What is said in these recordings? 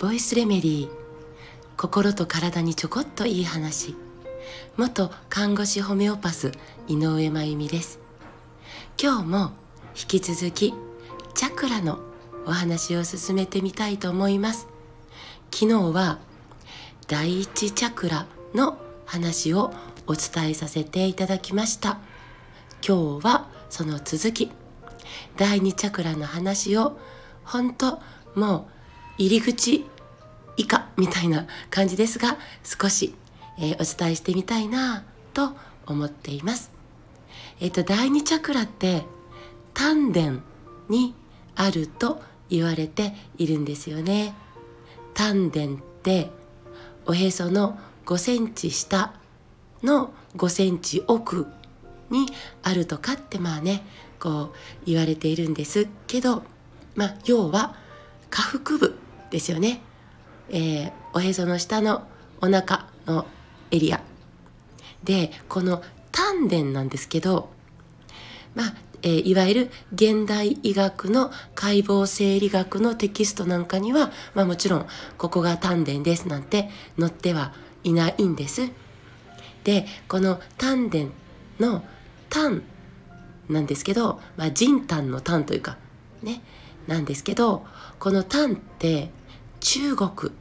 ボイスレメディー心と体にちょこっといい話。元看護師ホメオパス井上真由美です。今日も引き続きチャクラのお話を進めてみたいと思います。昨日は第一チャクラの話をお伝えさせていただきました。今日はその続き。第2チャクラの話を本当もう入り口以下みたいな感じですが少し、えー、お伝えしてみたいなと思っています。えっ、ー、と第2チャクラって丹田にあると言われているんですよね。丹田っておへその5センチ下の5センチ奥にあるとかってまあねこう言われているんですけどまあ要は下腹部ですよね、えー、おへその下のお腹のエリアでこの丹田なんですけどまあえー、いわゆる現代医学の解剖生理学のテキストなんかには、まあ、もちろんここが丹田ですなんて載ってはいないんです。でこの丹田の丹なんですけど、まあ、人丹の丹というかねなんですけどこの丹って中国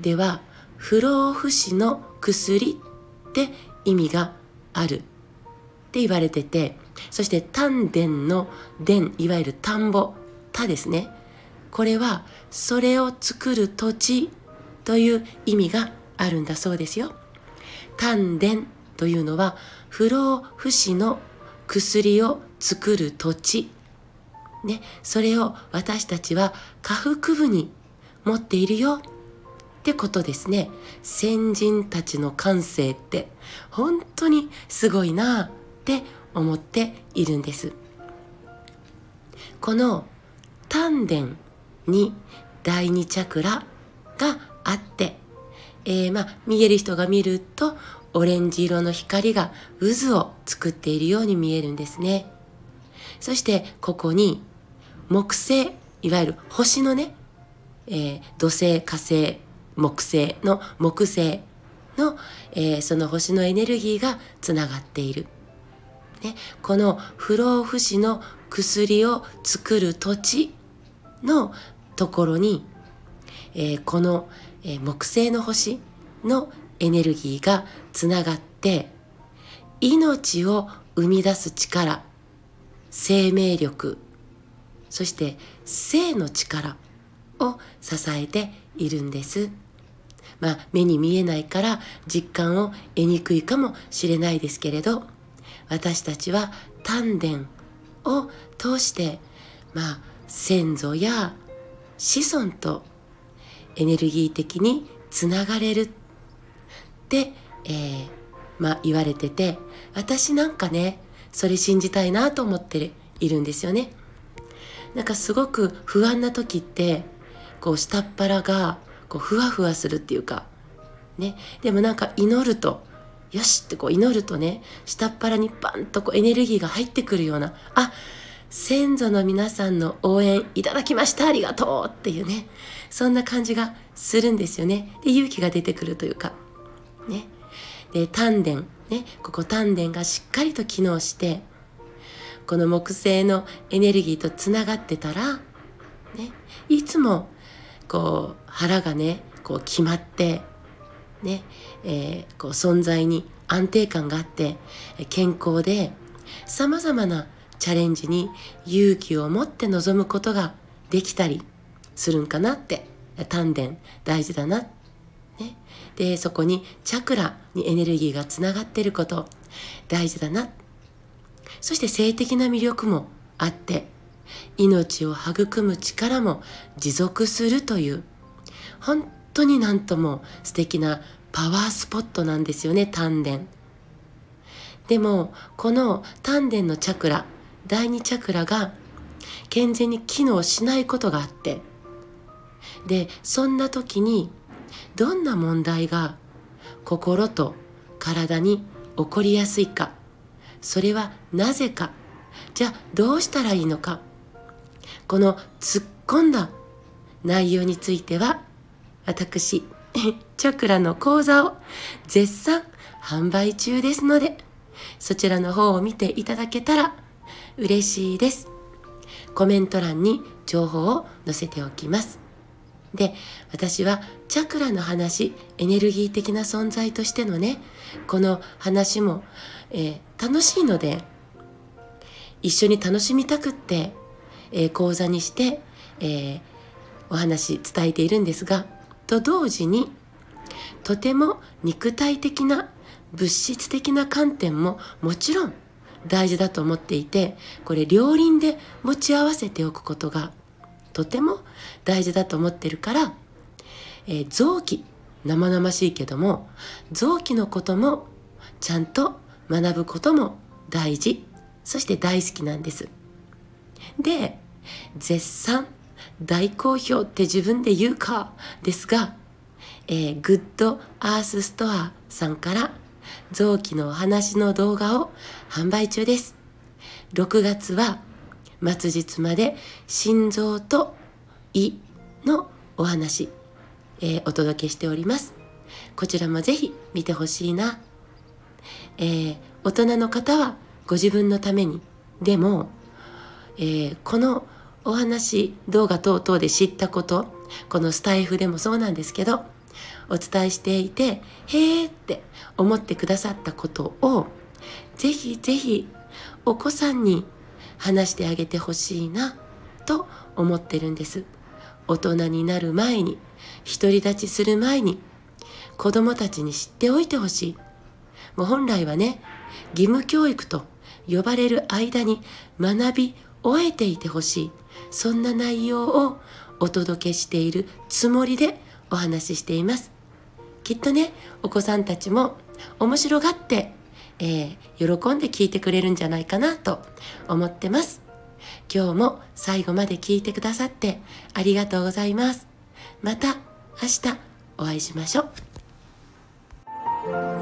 では不老不死の薬って意味があるって言われててそして丹田の田いわゆる田んぼ田ですね。これはそれを作る土地という意味があるんだそうですよ。丹田というのは不老不死の薬を作る土地、ね、それを私たちは下腹部に持っているよ。ってことですね。先人たちの感性って。本当にすごいなって思っているんです。この丹田に第二チャクラがあって、えー、まあ見える人が見るとオレンジ色の光が渦を作っているように見えるんですね。そしてここに木星、いわゆる星のね、えー、土星、火星、木星の木星の、えー、その星のエネルギーがつながっている。ね、この不老不死の薬を作る土地のところに、えー、この、え木星の星のエネルギーがつながって命を生み出す力生命力そして性の力を支えているんです。まあ目に見えないから実感を得にくいかもしれないですけれど私たちは丹田を通してまあ先祖や子孫とエネルギー的につながれるっえー、まあ言われてて私なんかねそれ信じたいなと思っているんですよね。なんかすごく不安な時ってこう下っ腹がこうふわふわするっていうかね。でもなんか祈るとよしってこう祈るとね下っ腹にパンとこうエネルギーが入ってくるようなあ先祖の皆さんの応援いただきましたありがとうっていうね。そんな感じがするんですよね。で勇気が出てくるというか。ね。で丹田ね。ここ丹田がしっかりと機能してこの木星のエネルギーとつながってたら、ね、いつもこう腹がねこう決まってね、えー、こう存在に安定感があって健康でさまざまなチャレンジに勇気を持って臨むことができたりするんかなって。丹田大事だなって。ね、でそこにチャクラにエネルギーがつながっていること。大事だな。そして性的な魅力もあって命を育む力も持続するという本当になんとも素敵なパワースポットなんですよね丹田。でもこの丹田のチャクラ第二チャクラが健全に機能しないことがあってでそんな時にどんな問題が心と体に起こりやすいか。それはなぜか。じゃあどうしたらいいのか。この突っ込んだ内容については私 チャクラの講座を絶賛販売中ですのでそちらの方を見ていただけたら嬉しいです。コメント欄に情報を載せておきます。で私はチャクラの話エネルギー的な存在としてのねこの話も、えー、楽しいので一緒に楽しみたくって、えー、講座にして、えー、お話伝えているんですがと同時にとても肉体的な物質的な観点ももちろん大事だと思っていてこれ両輪で持ち合わせておくことがとても大事だと思ってるから、えー、臓器生々しいけども臓器のこともちゃんと学ぶことも大事そして大好きなんですで絶賛大好評って自分で言うかですが、えー、グッドアースストアさんから臓器のお話の動画を販売中です。6月は末日まで心臓と胃のお話、えー、お届けしております。こちらもぜひ見てほしいな。えー、大人の方はご自分のために、でも、えー、このお話動画等々で知ったことこのスタイフでもそうなんですけどお伝えしていてへえって思ってくださったことをぜひぜひお子さんに話してあげてほしいなと思ってるんです。大人になる前に独り立ちする前に子供たちに知っておいてほしい。もう本来はね義務教育と呼ばれる間に学び終えていてほしい。そんな内容をお届けしているつもりでお話ししています。きっとねお子さんたちも面白がって、えー、喜んで聞いてくれるんじゃないかなと思ってます。今日も最後まで聞いてくださってありがとうございます。また明日お会いしましょう。